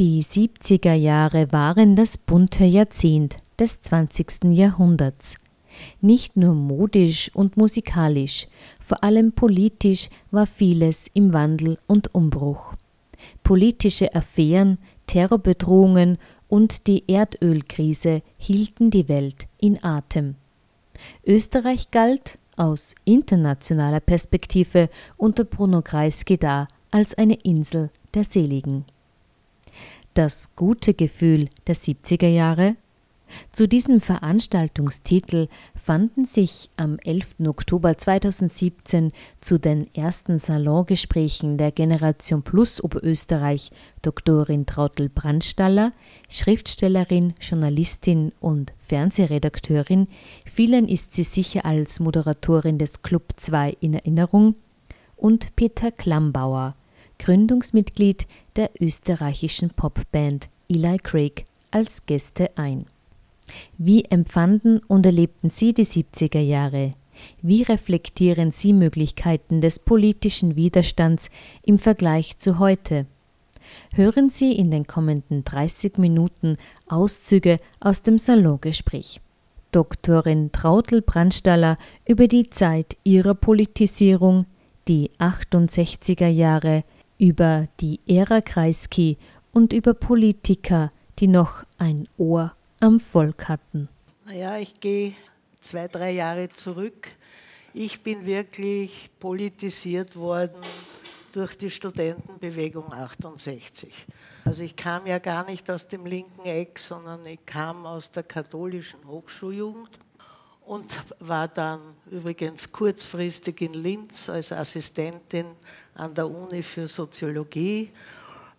Die 70er Jahre waren das bunte Jahrzehnt des 20. Jahrhunderts. Nicht nur modisch und musikalisch, vor allem politisch war vieles im Wandel und Umbruch. Politische Affären, Terrorbedrohungen und die Erdölkrise hielten die Welt in Atem. Österreich galt aus internationaler Perspektive unter Bruno Kreisky da als eine Insel der Seligen. Das gute Gefühl der 70er Jahre? Zu diesem Veranstaltungstitel fanden sich am 11. Oktober 2017 zu den ersten Salongesprächen der Generation Plus Oberösterreich Doktorin Trautel Brandstaller, Schriftstellerin, Journalistin und Fernsehredakteurin, vielen ist sie sicher als Moderatorin des Club 2 in Erinnerung, und Peter Klambauer, Gründungsmitglied der österreichischen Popband Eli Craig, als Gäste ein. Wie empfanden und erlebten Sie die 70er Jahre? Wie reflektieren Sie Möglichkeiten des politischen Widerstands im Vergleich zu heute? Hören Sie in den kommenden 30 Minuten Auszüge aus dem Salongespräch. Doktorin Trautel Brandstaller über die Zeit ihrer Politisierung, die 68er Jahre, über die Ära Kreisky und über Politiker, die noch ein Ohr am Volk hatten. Naja, ich gehe zwei, drei Jahre zurück. Ich bin wirklich politisiert worden durch die Studentenbewegung 68. Also ich kam ja gar nicht aus dem linken Eck, sondern ich kam aus der katholischen Hochschuljugend und war dann übrigens kurzfristig in Linz als Assistentin an der Uni für Soziologie,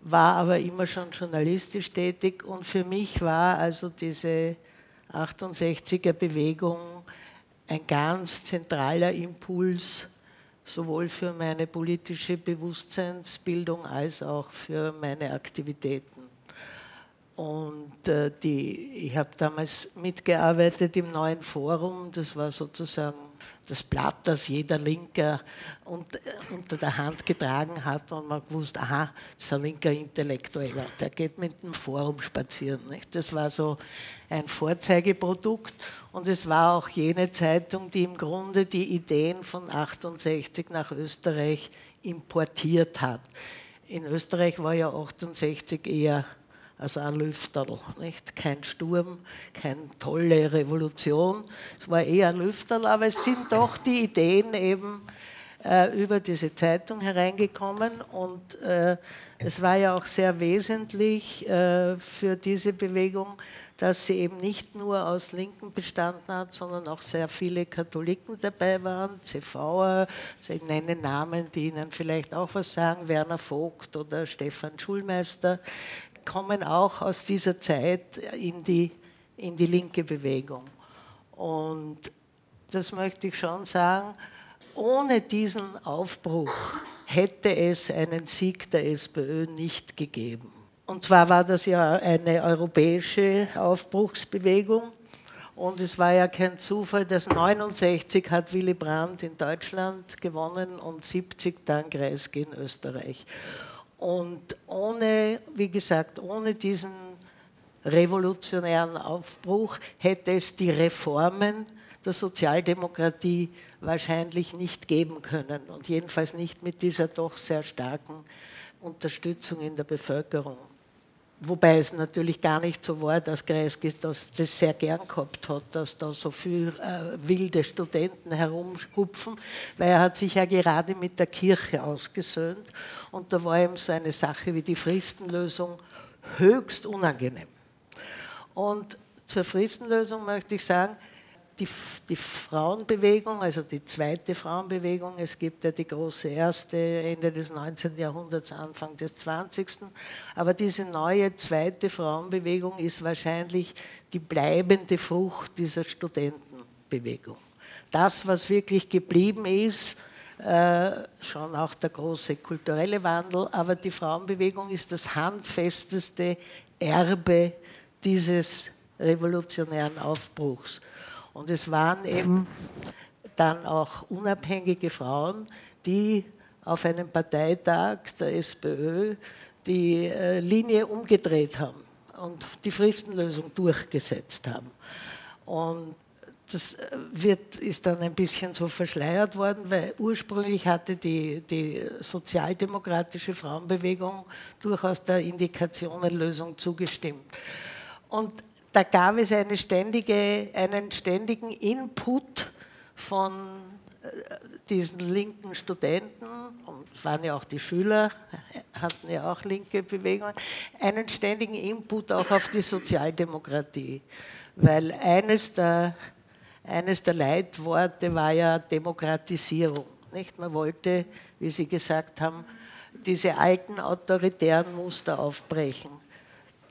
war aber immer schon journalistisch tätig und für mich war also diese 68er Bewegung ein ganz zentraler Impuls, sowohl für meine politische Bewusstseinsbildung als auch für meine Aktivitäten. Und äh, die, ich habe damals mitgearbeitet im neuen Forum, das war sozusagen das Blatt, das jeder Linker unter, unter der Hand getragen hat und man wusste, aha, das ist ein linker Intellektueller, der geht mit dem Forum spazieren. Nicht? Das war so ein Vorzeigeprodukt und es war auch jene Zeitung, die im Grunde die Ideen von 68 nach Österreich importiert hat. In Österreich war ja 68 eher also ein Lüfterl, nicht? Kein Sturm, keine tolle Revolution. Es war eher ein Lüfterl, aber es sind doch die Ideen eben äh, über diese Zeitung hereingekommen und äh, es war ja auch sehr wesentlich äh, für diese Bewegung, dass sie eben nicht nur aus Linken bestanden hat, sondern auch sehr viele Katholiken dabei waren, CVer, also ich nenne Namen, die Ihnen vielleicht auch was sagen, Werner Vogt oder Stefan Schulmeister, kommen auch aus dieser Zeit in die, in die linke Bewegung. Und das möchte ich schon sagen, ohne diesen Aufbruch hätte es einen Sieg der SPÖ nicht gegeben. Und zwar war das ja eine europäische Aufbruchsbewegung. Und es war ja kein Zufall, dass 69 hat Willy Brandt in Deutschland gewonnen und 70 dann Kreisky in Österreich. Und ohne, wie gesagt, ohne diesen revolutionären Aufbruch hätte es die Reformen der Sozialdemokratie wahrscheinlich nicht geben können und jedenfalls nicht mit dieser doch sehr starken Unterstützung in der Bevölkerung. Wobei es natürlich gar nicht so war, dass Kreisky das, das sehr gern gehabt hat, dass da so viele äh, wilde Studenten herumhupfen, weil er hat sich ja gerade mit der Kirche ausgesöhnt und da war ihm so eine Sache wie die Fristenlösung höchst unangenehm. Und zur Fristenlösung möchte ich sagen, die, die, Frauenbewegung, also die zweite Frauenbewegung, es gibt ja die große erste Ende des 19. Jahrhunderts, Anfang des 20. Aber diese neue zweite Frauenbewegung ist wahrscheinlich die bleibende Frucht dieser Studentenbewegung. Das, was wirklich geblieben ist, äh, schon auch der große kulturelle Wandel, aber die Frauenbewegung ist das handfesteste Erbe dieses revolutionären Aufbruchs. Und es waren eben dann auch unabhängige Frauen, die auf einem Parteitag der SPÖ die äh, Linie umgedreht haben und die Fristenlösung durchgesetzt haben. Und das äh, wird, ist dann ein bisschen so verschleiert worden, weil ursprünglich hatte die, die sozialdemokratische Frauenbewegung durchaus der Indikationenlösung zugestimmt. Und da gab es eine ständige, einen ständigen Input von äh, diesen linken Studenten, und waren ja auch die Schüler, hatten ja auch linke Bewegungen, einen ständigen Input auch auf die Sozialdemokratie. Weil eines der eines der Leitworte war ja Demokratisierung. Nicht? Man wollte, wie Sie gesagt haben, diese alten autoritären Muster aufbrechen,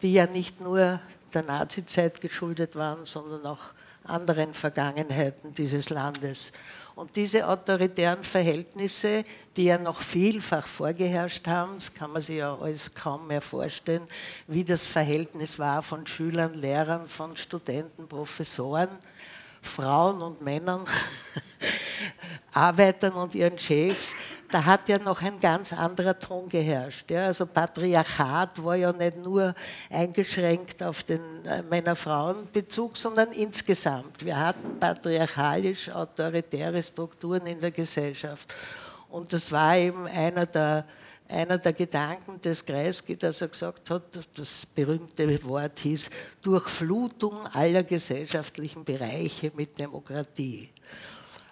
die ja nicht nur der Nazizeit geschuldet waren, sondern auch anderen Vergangenheiten dieses Landes. Und diese autoritären Verhältnisse, die ja noch vielfach vorgeherrscht haben, das kann man sich ja alles kaum mehr vorstellen, wie das Verhältnis war von Schülern, Lehrern, von Studenten, Professoren, Frauen und Männern, Arbeitern und ihren Chefs, da hat ja noch ein ganz anderer Ton geherrscht. Ja. Also Patriarchat war ja nicht nur eingeschränkt auf den äh, Männer-Frauen-Bezug, sondern insgesamt. Wir hatten patriarchalisch-autoritäre Strukturen in der Gesellschaft. Und das war eben einer der einer der Gedanken des Kreisky, dass er gesagt hat, das berühmte Wort hieß Durchflutung aller gesellschaftlichen Bereiche mit Demokratie.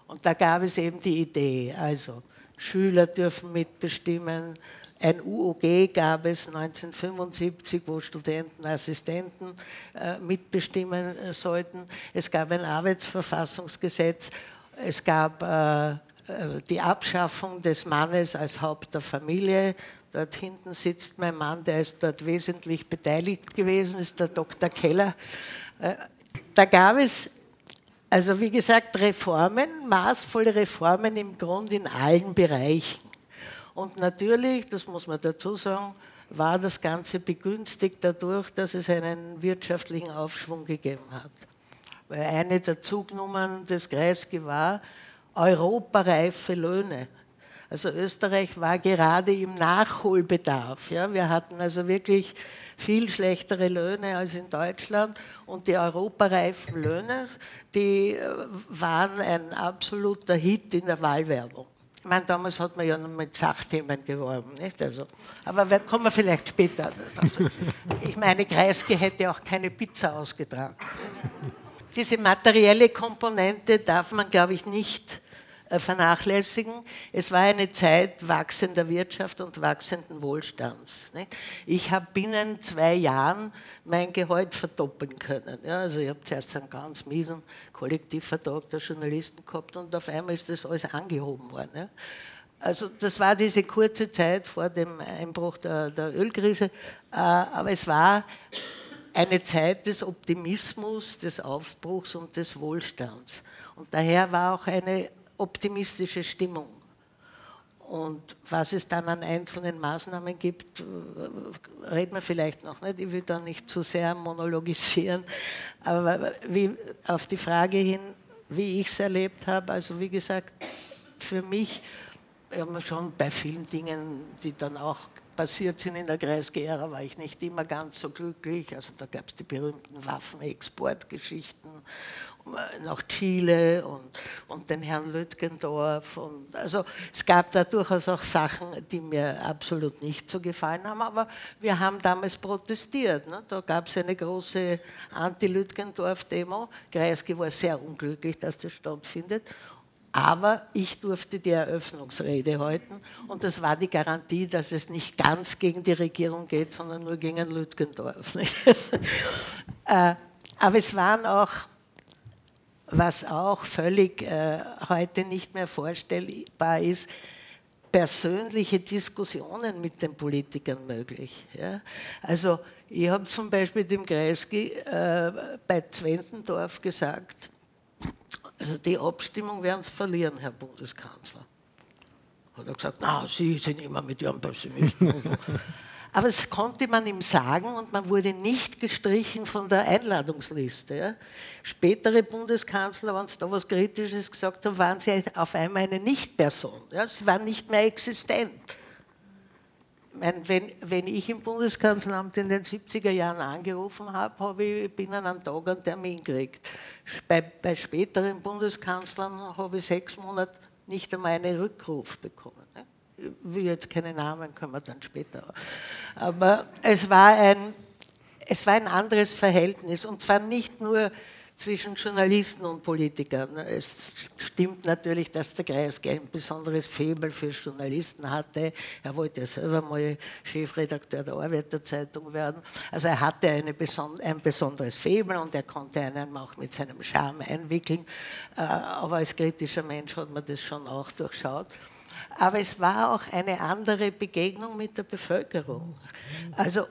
Und da gab es eben die Idee, also Schüler dürfen mitbestimmen, ein UOG gab es 1975, wo Studenten, Assistenten äh, mitbestimmen äh, sollten. Es gab ein Arbeitsverfassungsgesetz. Es gab äh, die Abschaffung des Mannes als Haupt der Familie. Dort hinten sitzt mein Mann, der ist dort wesentlich beteiligt gewesen, ist der Dr. Keller. Äh, da gab es, also wie gesagt, Reformen, maßvolle Reformen im Grunde in allen Bereichen. Und natürlich, das muss man dazu sagen, war das Ganze begünstigt dadurch, dass es einen wirtschaftlichen Aufschwung gegeben hat. Weil eine der Zugnummern des Kreisky war, europareife Löhne. Also Österreich war gerade im Nachholbedarf. Ja. Wir hatten also wirklich viel schlechtere Löhne als in Deutschland und die europareifen Löhne, die äh, waren ein absoluter Hit in der Wahlwerbung. Ich meine, damals hat man ja noch mit Sachthemen geworben. Nicht? Also, aber kommen wir vielleicht später. Ich meine, Kreisky hätte auch keine Pizza ausgetragen. Diese materielle Komponente darf man, glaube ich, nicht vernachlässigen. Es war eine Zeit wachsender Wirtschaft und wachsenden Wohlstands. Ich habe binnen zwei Jahren mein Gehalt verdoppeln können. also ich habe zuerst einen ganz miesen Kollektivvertrag der Journalisten gehabt und auf einmal ist das alles angehoben worden. Also das war diese kurze Zeit vor dem Einbruch der, der Ölkrise, äh, aber es war eine Zeit des Optimismus, des Aufbruchs und des Wohlstands. Und daher war auch eine optimistische Stimmung. Und was es dann an einzelnen Maßnahmen gibt, äh, reden wir vielleicht noch nicht. Ich will da nicht zu sehr monologisieren. Aber wie, auf die Frage hin, wie ich es erlebt habe, also wie gesagt, für mich ja, schon bei vielen Dingen, die dann auch passiert sind in der Kreisgehrer, war ich nicht immer ganz so glücklich. Also da gab es die berühmten Waffenexportgeschichten äh, nach Chile und, und den Herrn Lütgendorf. Und also es gab da durchaus auch Sachen, die mir absolut nicht so gefallen haben, aber wir haben damals protestiert. Ne? Da gab es eine große Anti-Lütgendorf-Demo. Kreisky war sehr unglücklich, dass das stattfindet. Aber ich durfte die Eröffnungsrede halten und das war die Garantie, dass es nicht ganz gegen die Regierung geht, sondern nur gegen Lütgendorf. Äh, aber es waren auch, was auch völlig äh, heute nicht mehr vorstellbar ist, persönliche Diskussionen mit den Politikern möglich. Also ich habe zum Beispiel dem Kreisky äh, bei Zwentendorf gesagt, also die Abstimmung werden Sie verlieren, Herr Bundeskanzler. Hat er gesagt, na, Sie sind immer mit Ihrem Pessimismus. Aber das konnte man ihm sagen und man wurde nicht gestrichen von der Einladungsliste. Spätere Bundeskanzler, wenn sie da was Kritisches gesagt haben, waren sie auf einmal eine Nichtperson. Sie waren nicht mehr existent. Wenn, wenn ich im Bundeskanzleramt in den 70er Jahren angerufen habe, habe ich binnen einem Tag einen Termin gekriegt. Bei, bei späteren Bundeskanzlern habe ich sechs Monate nicht einmal einen Rückruf bekommen. Ne? Ich will jetzt keine Namen, können wir dann später. Aber es war ein, es war ein anderes Verhältnis und zwar nicht nur zwischen Journalisten und Politikern. Es stimmt natürlich, dass der Kreisky ein besonderes Faible für Journalisten hatte. Er wollte selber mal Chefredakteur der Arbeiterzeitung werden. Also er hatte beson ein besonderes Faible und er konnte einen auch mit seinem Charme einwickeln. Äh, aber als kritischer Mensch hat man das schon auch durchschaut. Aber es war auch eine andere Begegnung mit der Bevölkerung. Also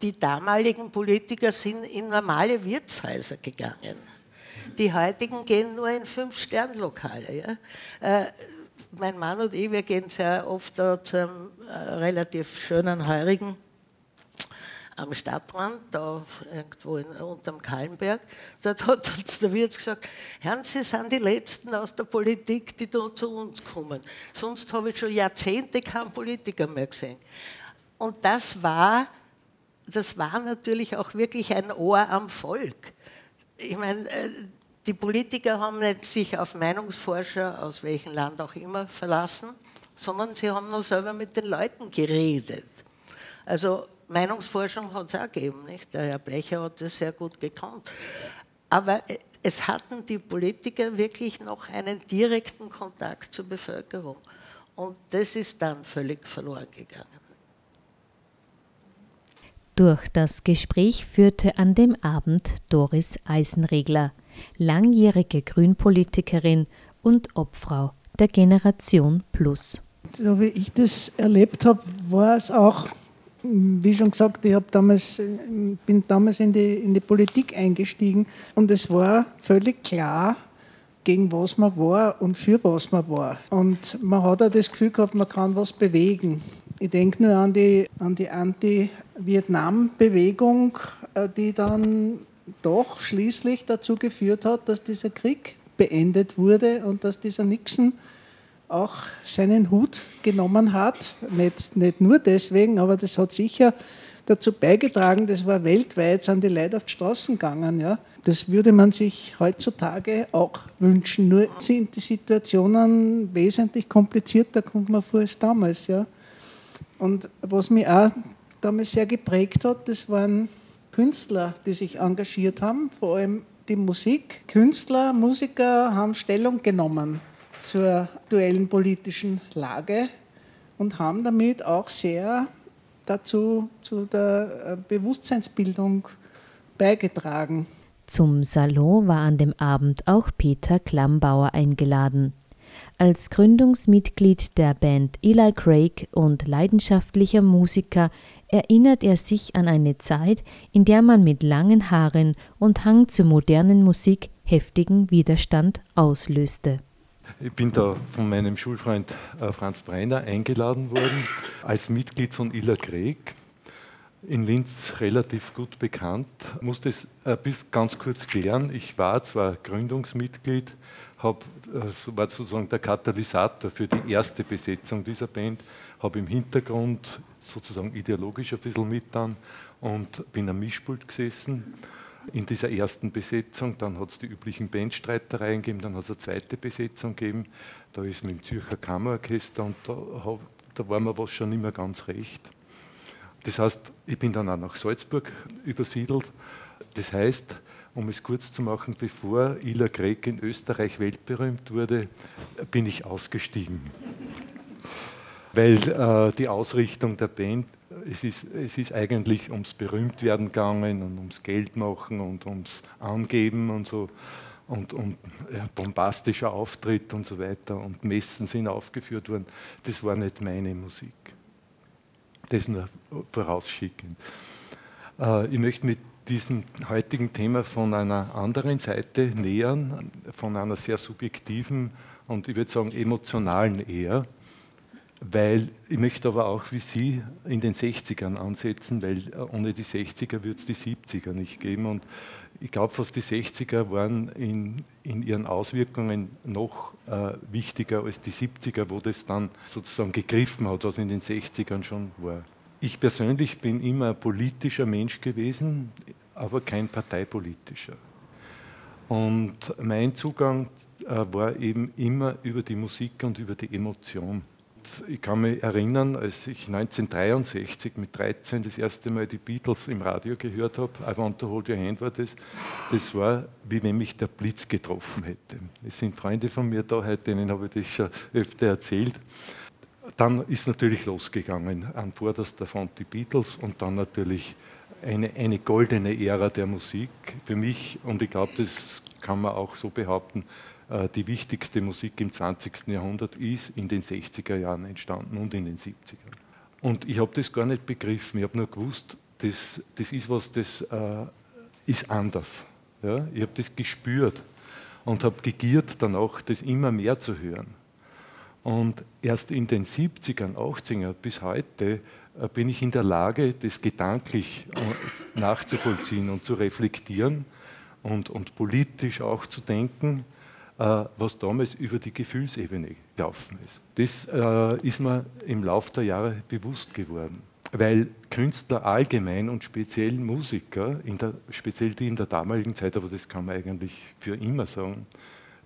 die damaligen Politiker sind in normale Wirtshäuser gegangen. Die heutigen gehen nur in Fünf-Stern-Lokale. Ja? Äh, mein Mann und ich, wir gehen sehr oft da zu einem äh, relativ schönen Heurigen am Stadtrand, da irgendwo in, unterm Kallenberg. Dort hat uns der Wirt gesagt, Herrn, Sie sind die Letzten aus der Politik, die da zu uns kommen. Sonst habe ich schon Jahrzehnte keinen Politiker mehr gesehen. Und das war das war natürlich auch wirklich ein Ohr am Volk. Ich meine, äh, die Politiker haben nicht sich auf Meinungsforscher aus welchem Land auch immer verlassen, sondern sie haben nur selber mit den Leuten geredet. Also Meinungsforschung hat es auch gegeben, nicht? Der Herr Blecher hat das sehr gut gekannt. Aber äh, es hatten die Politiker wirklich noch einen direkten Kontakt zur Bevölkerung. Und das ist dann völlig verloren gegangen. Durch das Gespräch führte an dem Abend Doris Eisenregler, langjährige Grünpolitikerin und Obfrau der Generation Plus. So wie ich das erlebt habe, war es auch, wie schon gesagt, ich damals, bin damals in die, in die Politik eingestiegen und es war völlig klar, gegen was man war und für was man war. Und man hat auch das Gefühl gehabt, man kann was bewegen. Ich denke nur an die, an die Anti-Vietnam-Bewegung, äh, die dann doch schließlich dazu geführt hat, dass dieser Krieg beendet wurde und dass dieser Nixon auch seinen Hut genommen hat. Nicht, nicht nur deswegen, aber das hat sicher dazu beigetragen, das war weltweit, sind die Leute auf die Straßen gegangen. Ja. Das würde man sich heutzutage auch wünschen. Nur sind die Situationen wesentlich komplizierter, kommt man vor, als damals. Ja. Und was mich auch damals sehr geprägt hat, das waren Künstler, die sich engagiert haben, vor allem die Musik. Künstler, Musiker haben Stellung genommen zur aktuellen politischen Lage und haben damit auch sehr dazu zu der äh, Bewusstseinsbildung beigetragen. Zum Salon war an dem Abend auch Peter Klammbauer eingeladen. Als Gründungsmitglied der Band Eli Craig und leidenschaftlicher Musiker erinnert er sich an eine Zeit, in der man mit langen Haaren und Hang zur modernen Musik heftigen Widerstand auslöste. Ich bin da von meinem Schulfreund äh, Franz Brenner eingeladen worden als Mitglied von Illa Craig. In Linz relativ gut bekannt. Ich musste es bis ganz kurz klären. Ich war zwar Gründungsmitglied, hab, äh, war sozusagen der Katalysator für die erste Besetzung dieser Band, habe im Hintergrund sozusagen ideologisch ein bisschen mit dann und bin am Mischpult gesessen in dieser ersten Besetzung. Dann hat es die üblichen Bandstreitereien gegeben, dann hat es eine zweite Besetzung gegeben. Da ist mit dem Zürcher Kammerorchester und da, da war mir was schon mehr ganz recht. Das heißt, ich bin dann auch nach Salzburg übersiedelt. Das heißt, um es kurz zu machen, bevor Ila Greg in Österreich weltberühmt wurde, bin ich ausgestiegen. Weil äh, die Ausrichtung der Band, es ist, es ist eigentlich ums Berühmtwerden gegangen und ums Geld machen und ums Angeben und so und, und ja, bombastischer Auftritt und so weiter und Messen sind aufgeführt worden. Das war nicht meine Musik. Das nur vorausschickend. Äh, ich möchte mit diesem heutigen Thema von einer anderen Seite nähern, von einer sehr subjektiven und ich würde sagen emotionalen eher. Weil ich möchte aber auch wie Sie in den 60ern ansetzen, weil ohne die 60er wird es die 70er nicht geben. Und ich glaube, fast die 60er waren in, in ihren Auswirkungen noch äh, wichtiger als die 70er, wo das dann sozusagen gegriffen hat, was in den 60ern schon war. Ich persönlich bin immer ein politischer Mensch gewesen, aber kein parteipolitischer. Und mein Zugang äh, war eben immer über die Musik und über die Emotion. Ich kann mich erinnern, als ich 1963 mit 13 das erste Mal die Beatles im Radio gehört habe, I Want to Hold Your Hand war das, das war, wie wenn mich der Blitz getroffen hätte. Es sind Freunde von mir da heute, denen habe ich das schon öfter erzählt. Dann ist natürlich losgegangen, an vorderster Front die Beatles und dann natürlich eine, eine goldene Ära der Musik. Für mich, und ich glaube, das kann man auch so behaupten, die wichtigste Musik im 20. Jahrhundert ist in den 60er Jahren entstanden und in den 70er. Und ich habe das gar nicht begriffen. Ich habe nur gewusst, das, das ist was, das äh, ist anders. Ja? Ich habe das gespürt und habe gegiert, dann auch das immer mehr zu hören. Und erst in den 70ern, 80ern bis heute äh, bin ich in der Lage, das gedanklich äh, nachzuvollziehen und zu reflektieren und, und politisch auch zu denken äh, was damals über die Gefühlsebene gelaufen ist. Das äh, ist mir im Laufe der Jahre bewusst geworden. Weil Künstler allgemein und speziell Musiker, der, speziell die in der damaligen Zeit, aber das kann man eigentlich für immer sagen,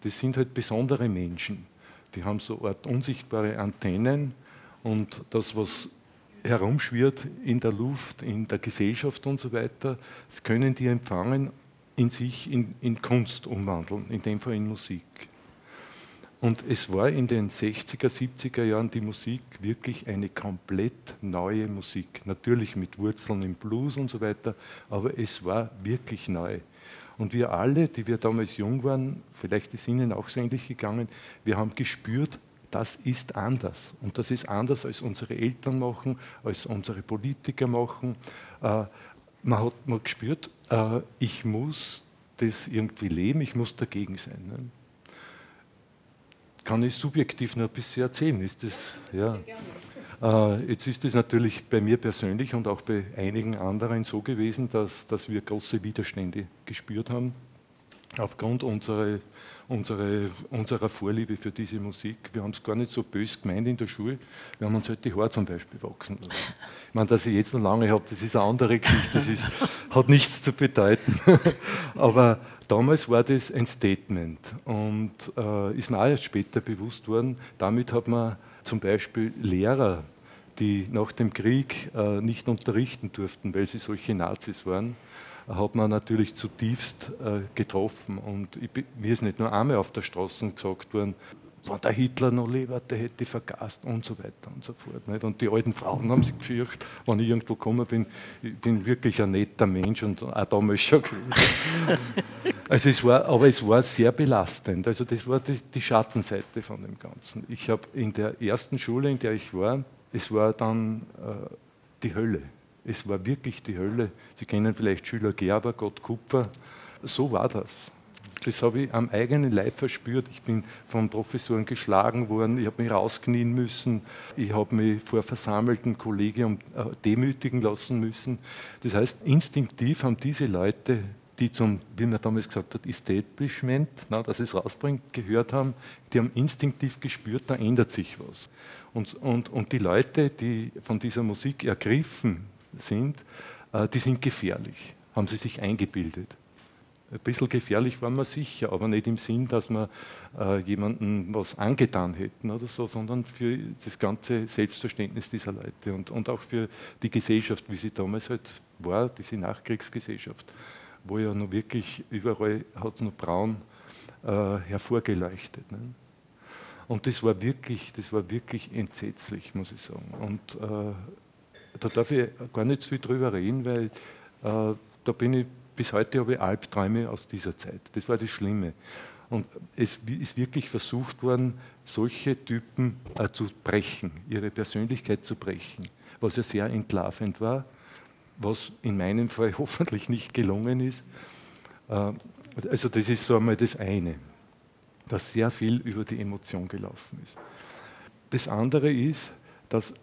das sind halt besondere Menschen. Die haben so Art unsichtbare Antennen und das, was herumschwirrt in der Luft, in der Gesellschaft und so weiter, das können die empfangen in sich in, in Kunst umwandeln, in dem Fall in Musik. Und es war in den 60er, 70er Jahren die Musik wirklich eine komplett neue Musik. Natürlich mit Wurzeln im Blues und so weiter, aber es war wirklich neu. Und wir alle, die wir damals jung waren, vielleicht ist Ihnen auch so ähnlich gegangen, wir haben gespürt, das ist anders. Und das ist anders, als unsere Eltern machen, als unsere Politiker machen. Man hat mal gespürt, äh, ich muss das irgendwie leben, ich muss dagegen sein. Ne? Kann ich subjektiv noch ein bisschen erzählen? Ist das, ja. Äh, jetzt ist es natürlich bei mir persönlich und auch bei einigen anderen so gewesen, dass, dass wir große Widerstände gespürt haben aufgrund unserer unsere, unserer Vorliebe für diese Musik. Wir haben es gar nicht so bös gemeint in der Schule. Wir haben uns halt die Haare zum Beispiel wachsen lassen. Ich meine, dass ich jetzt noch lange habe, das ist eine andere Geschichte, das ist, hat nichts zu bedeuten. Aber damals war das ein Statement und äh, ist mir auch erst später bewusst worden. Damit hat man zum Beispiel Lehrer, die nach dem Krieg äh, nicht unterrichten durften, weil sie solche Nazis waren, hat man natürlich zutiefst äh, getroffen. Und ich, mir ist nicht nur einmal auf der Straße gesagt worden, wenn der Hitler noch lebt, der hätte ich vergast und so weiter und so fort. Nicht? Und die alten Frauen haben sich gefürchtet, wenn ich irgendwo gekommen bin, ich bin wirklich ein netter Mensch und auch damals schon gewesen. also es war, aber es war sehr belastend. Also das war die, die Schattenseite von dem Ganzen. Ich habe in der ersten Schule, in der ich war, es war dann äh, die Hölle. Es war wirklich die Hölle. Sie kennen vielleicht Schüler Gerber, Gott Kupfer. So war das. Das habe ich am eigenen Leib verspürt. Ich bin von Professoren geschlagen worden, ich habe mich rausknien müssen, ich habe mich vor versammelten Kollegium äh, demütigen lassen müssen. Das heißt, instinktiv haben diese Leute, die zum, wie man damals gesagt hat, Establishment, na, dass es rausbringt, gehört haben, die haben instinktiv gespürt, da ändert sich was. Und, und, und die Leute, die von dieser Musik ergriffen sind, äh, die sind gefährlich, haben sie sich eingebildet. Ein bisschen gefährlich waren wir sicher, aber nicht im Sinn, dass wir äh, jemandem was angetan hätten oder so, sondern für das ganze Selbstverständnis dieser Leute und, und auch für die Gesellschaft, wie sie damals halt war, diese Nachkriegsgesellschaft, wo ja noch wirklich überall hat noch braun äh, hervorgeleuchtet. Ne? Und das war wirklich, das war wirklich entsetzlich, muss ich sagen. Und äh, da darf ich gar nicht so viel drüber reden, weil äh, da bin ich bis heute habe ich Albträume aus dieser Zeit. Das war das Schlimme. Und es ist wirklich versucht worden, solche Typen äh, zu brechen, ihre Persönlichkeit zu brechen, was ja sehr entlarvend war, was in meinem Fall hoffentlich nicht gelungen ist. Äh, also das ist so einmal das eine, dass sehr viel über die Emotion gelaufen ist. Das andere ist, dass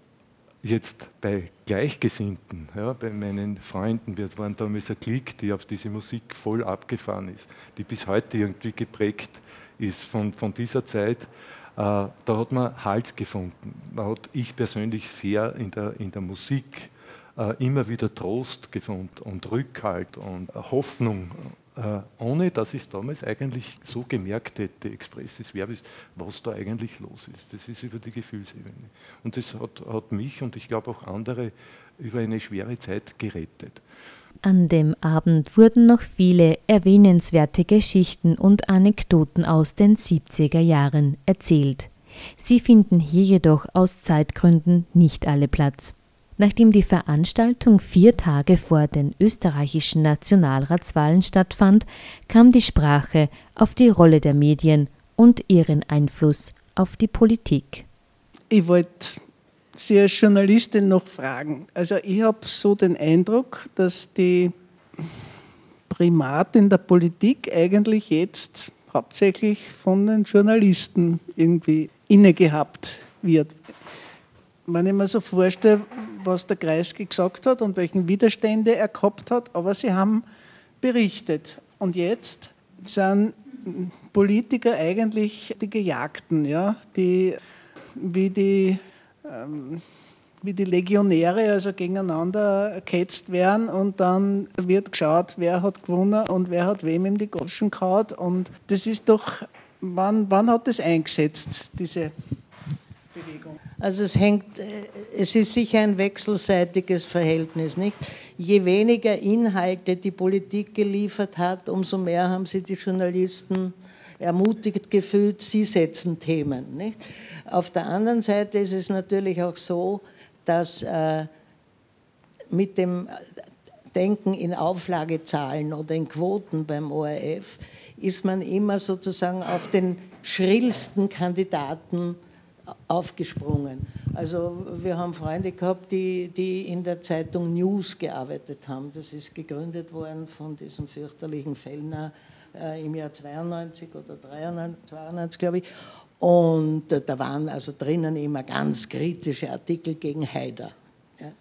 jetzt bei Gleichgesinnten, ja, bei meinen Freunden, wir waren damals ein Klick, die auf diese Musik voll abgefahren ist, die bis heute irgendwie geprägt ist von, von dieser Zeit, äh, da hat man Halt gefunden. Da hat ich persönlich sehr in der, in der Musik äh, immer wieder Trost gefunden und Rückhalt und Hoffnung ohne dass ich es damals eigentlich so gemerkt hätte, expressis verbis, was da eigentlich los ist. Das ist über die Gefühlsebene. Und das hat, hat mich und ich glaube auch andere über eine schwere Zeit gerettet. An dem Abend wurden noch viele erwähnenswerte Geschichten und Anekdoten aus den 70er Jahren erzählt. Sie finden hier jedoch aus Zeitgründen nicht alle Platz. Nachdem die Veranstaltung vier Tage vor den österreichischen Nationalratswahlen stattfand, kam die Sprache auf die Rolle der Medien und ihren Einfluss auf die Politik. Ich wollte Sie als Journalistin noch fragen. Also ich habe so den Eindruck, dass die Primat in der Politik eigentlich jetzt hauptsächlich von den Journalisten irgendwie innegehabt wird. Wenn ich mir so vorstelle, was der Kreisky gesagt hat und welchen Widerstände er gehabt hat, aber sie haben berichtet. Und jetzt sind Politiker eigentlich die Gejagten, ja, die wie die, ähm, wie die Legionäre also gegeneinander ketzt werden und dann wird geschaut, wer hat gewonnen und wer hat wem in die Goschen gehauen. Und das ist doch, wann, wann hat das eingesetzt, diese also es hängt, äh, es ist sicher ein wechselseitiges Verhältnis, nicht? Je weniger Inhalte die Politik geliefert hat, umso mehr haben sie die Journalisten ermutigt gefühlt, sie setzen Themen, nicht? Auf der anderen Seite ist es natürlich auch so, dass äh, mit dem Denken in Auflagezahlen oder in Quoten beim ORF ist man immer sozusagen auf den schrillsten Kandidaten aufgesprungen. Also wir haben Freunde gehabt, die, die in der Zeitung News gearbeitet haben. Das ist gegründet worden von diesem fürchterlichen Fellner äh, im Jahr 92 oder 93, 92, glaube ich. Und äh, da waren also drinnen immer ganz kritische Artikel gegen Haider, ja,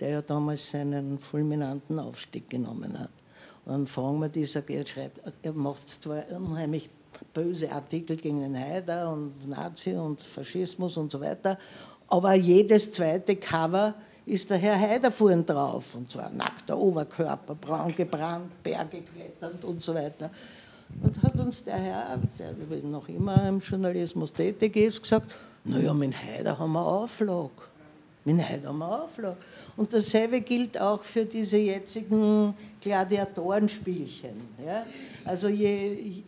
der ja damals seinen fulminanten Aufstieg genommen hat. Und dann fragen wir dieser, er schreibt, er macht es zwar unheimlich böse Artikel gegen den Haider und Nazi und Faschismus und so weiter. Aber jedes zweite Cover ist der Herr Haider vorn drauf. Und zwar nackter Oberkörper, braun gebrannt, Berge kletternd und so weiter. Und hat uns der Herr, der noch immer im Journalismus tätig ist, gesagt, naja, mit Haider haben wir Auflag. Mit Haider haben wir Auflag. Und dasselbe gilt auch für diese jetzigen Gladiatorenspielchen. Ja? Also je,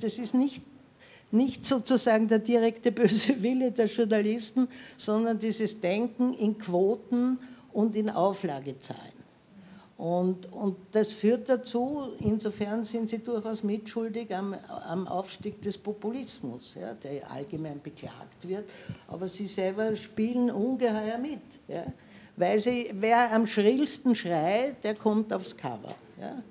das ist nicht, nicht sozusagen der direkte böse Wille der Journalisten, sondern dieses Denken in Quoten und in Auflagezahlen. Und, und das führt dazu, insofern sind sie durchaus mitschuldig am, am Aufstieg des Populismus, ja, der allgemein beklagt wird, aber sie selber spielen ungeheuer mit. Ja weil sie, wer am schrillsten schreit, der kommt aufs Cover. Ja?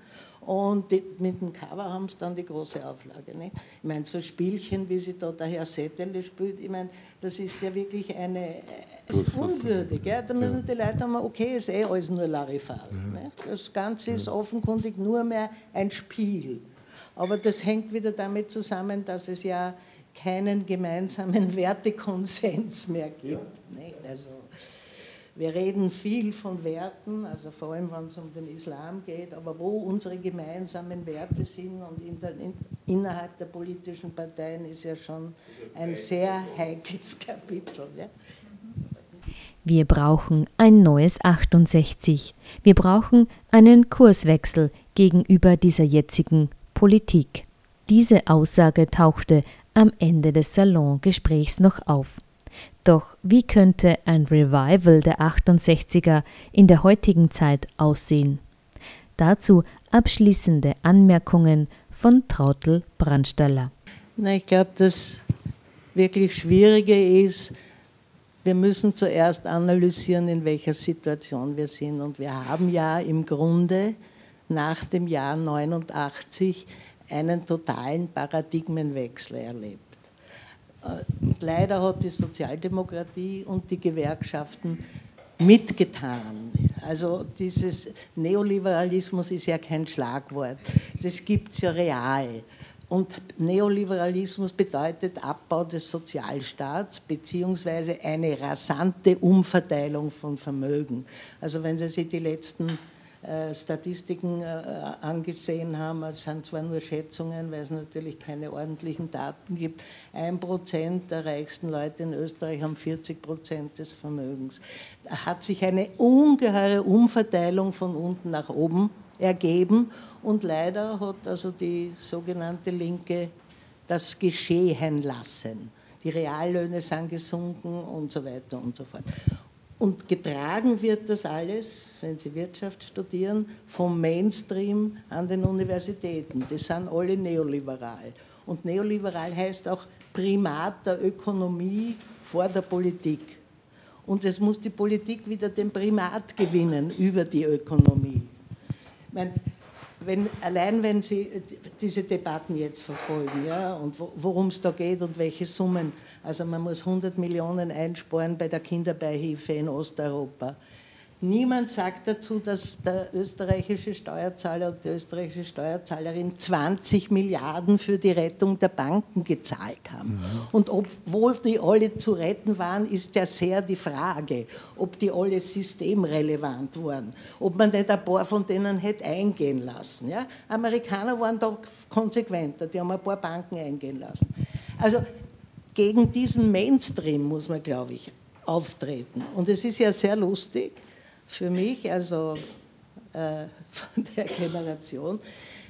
Und die, mit dem Cover haben sie dann die große Auflage. Nicht? Ich meine, so Spielchen, wie sie da der Herr Settele spielt, ich meine, das ist ja wirklich eine, ist unwürdig. Ja? Da müssen die Leute haben, okay, ist eh alles nur Larifal. Ja. Das Ganze ist offenkundig nur mehr ein Spiel. Aber das hängt wieder damit zusammen, dass es ja keinen gemeinsamen Wertekonsens mehr gibt. Nicht? Also, wir reden viel von Werten, also vor allem, wenn es um den Islam geht, aber wo unsere gemeinsamen Werte sind und in der, in, innerhalb der politischen Parteien ist ja schon ein sehr heikles Kapitel. Ja? Wir brauchen ein neues 68. Wir brauchen einen Kurswechsel gegenüber dieser jetzigen Politik. Diese Aussage tauchte am Ende des Salongesprächs noch auf. Doch wie könnte ein Revival der 68er in der heutigen Zeit aussehen? Dazu abschließende Anmerkungen von Trautel Brandstaller. Na, ich glaube, das wirklich Schwierige ist, wir müssen zuerst analysieren, in welcher Situation wir sind. Und wir haben ja im Grunde nach dem Jahr 89 einen totalen Paradigmenwechsel erlebt. Und leider hat die Sozialdemokratie und die Gewerkschaften mitgetan. Also dieses Neoliberalismus ist ja kein Schlagwort, das gibt es ja real. Und Neoliberalismus bedeutet Abbau des Sozialstaats beziehungsweise eine rasante Umverteilung von Vermögen. Also wenn Sie sich die letzten äh, Statistiken äh, angesehen haben, es sind zwar nur Schätzungen, weil es natürlich keine ordentlichen Daten gibt, ein Prozent der reichsten Leute in Österreich haben 40 Prozent des Vermögens. Da hat sich eine ungeheure Umverteilung von unten nach oben ergeben und leider hat also die sogenannte Linke das geschehen lassen. Die Reallöhne sind gesunken und so weiter und so fort. Und getragen wird das alles, wenn Sie Wirtschaft studieren, vom Mainstream an den Universitäten. Die sind alle neoliberal. Und neoliberal heißt auch Primat der Ökonomie vor der Politik. Und es muss die Politik wieder den Primat gewinnen über die Ökonomie. Ich meine, wenn, allein wenn Sie diese Debatten jetzt verfolgen ja, und worum es da geht und welche Summen, also man muss 100 Millionen einsparen bei der Kinderbeihilfe in Osteuropa. Niemand sagt dazu, dass der österreichische Steuerzahler und die österreichische Steuerzahlerin 20 Milliarden für die Rettung der Banken gezahlt haben. Mhm. Und obwohl die alle zu retten waren, ist ja sehr die Frage, ob die alle systemrelevant waren, ob man nicht ein paar von denen hätte eingehen lassen. Ja? Amerikaner waren da konsequenter, die haben ein paar Banken eingehen lassen. Also gegen diesen Mainstream muss man, glaube ich, auftreten. Und es ist ja sehr lustig für mich, also äh, von der Generation,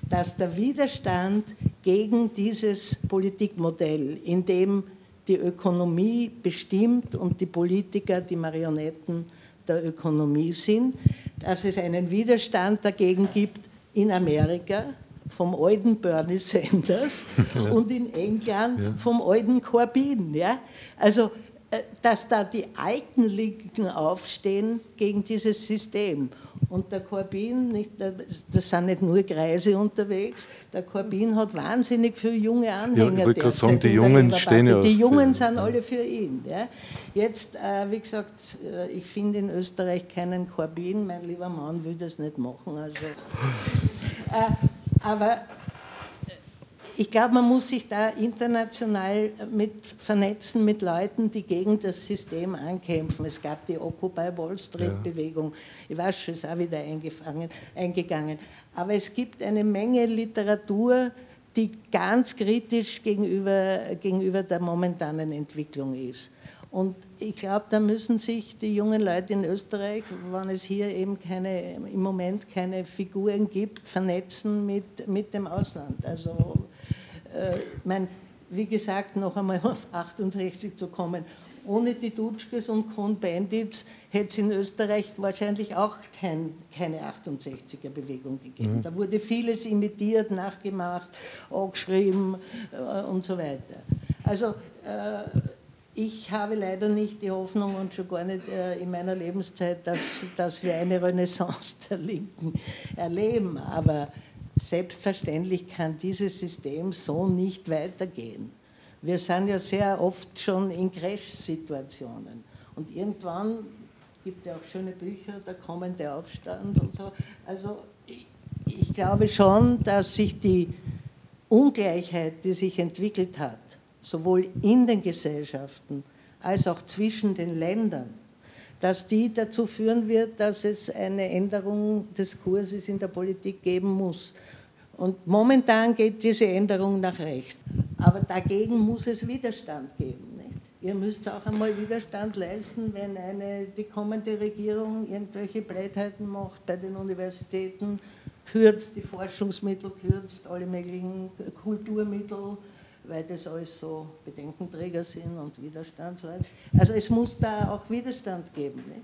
dass der Widerstand gegen dieses Politikmodell, in dem die Ökonomie bestimmt und die Politiker die Marionetten der Ökonomie sind, dass es einen Widerstand dagegen gibt in Amerika vom alten Bernie Sanders ja. und in England ja. vom alten Corbyn. Ja? Also dass da die alten Linken aufstehen gegen dieses System. Und der Corbyn, nicht, das sind nicht nur Kreise unterwegs, der Corbyn hat wahnsinnig viele junge Anhänger. Ja, ich wollte sagen, die Jungen stehen ja Die Jungen sind ja. alle für ihn. Ja. Jetzt, äh, wie gesagt, äh, ich finde in Österreich keinen Corbyn, mein lieber Mann will das nicht machen. Also, äh, aber ich glaube, man muss sich da international mit vernetzen mit Leuten, die gegen das System ankämpfen. Es gab die Occupy Wall Street Bewegung. Ich weiß schon, ist auch wieder eingegangen. Aber es gibt eine Menge Literatur, die ganz kritisch gegenüber, gegenüber der momentanen Entwicklung ist. Und ich glaube, da müssen sich die jungen Leute in Österreich, wenn es hier eben keine, im Moment keine Figuren gibt, vernetzen mit, mit dem Ausland. Also äh, mein, wie gesagt, noch einmal auf 68 zu kommen. Ohne die Dutschkes und Kohn-Bandits hätte es in Österreich wahrscheinlich auch kein, keine 68er-Bewegung gegeben. Mhm. Da wurde vieles imitiert, nachgemacht, angeschrieben äh, und so weiter. Also äh, ich habe leider nicht die Hoffnung und schon gar nicht äh, in meiner Lebenszeit, dass, dass wir eine Renaissance der Linken erleben. Aber Selbstverständlich kann dieses System so nicht weitergehen. Wir sind ja sehr oft schon in Crash-Situationen. Und irgendwann gibt es ja auch schöne Bücher, der kommende Aufstand und so. Also ich, ich glaube schon, dass sich die Ungleichheit, die sich entwickelt hat, sowohl in den Gesellschaften als auch zwischen den Ländern, dass die dazu führen wird, dass es eine Änderung des Kurses in der Politik geben muss. Und momentan geht diese Änderung nach rechts. Aber dagegen muss es Widerstand geben. Nicht? Ihr müsst auch einmal Widerstand leisten, wenn eine, die kommende Regierung irgendwelche Blödheiten macht bei den Universitäten, kürzt die Forschungsmittel, kürzt alle möglichen Kulturmittel, weil das alles so Bedenkenträger sind und Widerstandsleute. Also es muss da auch Widerstand geben. Nicht?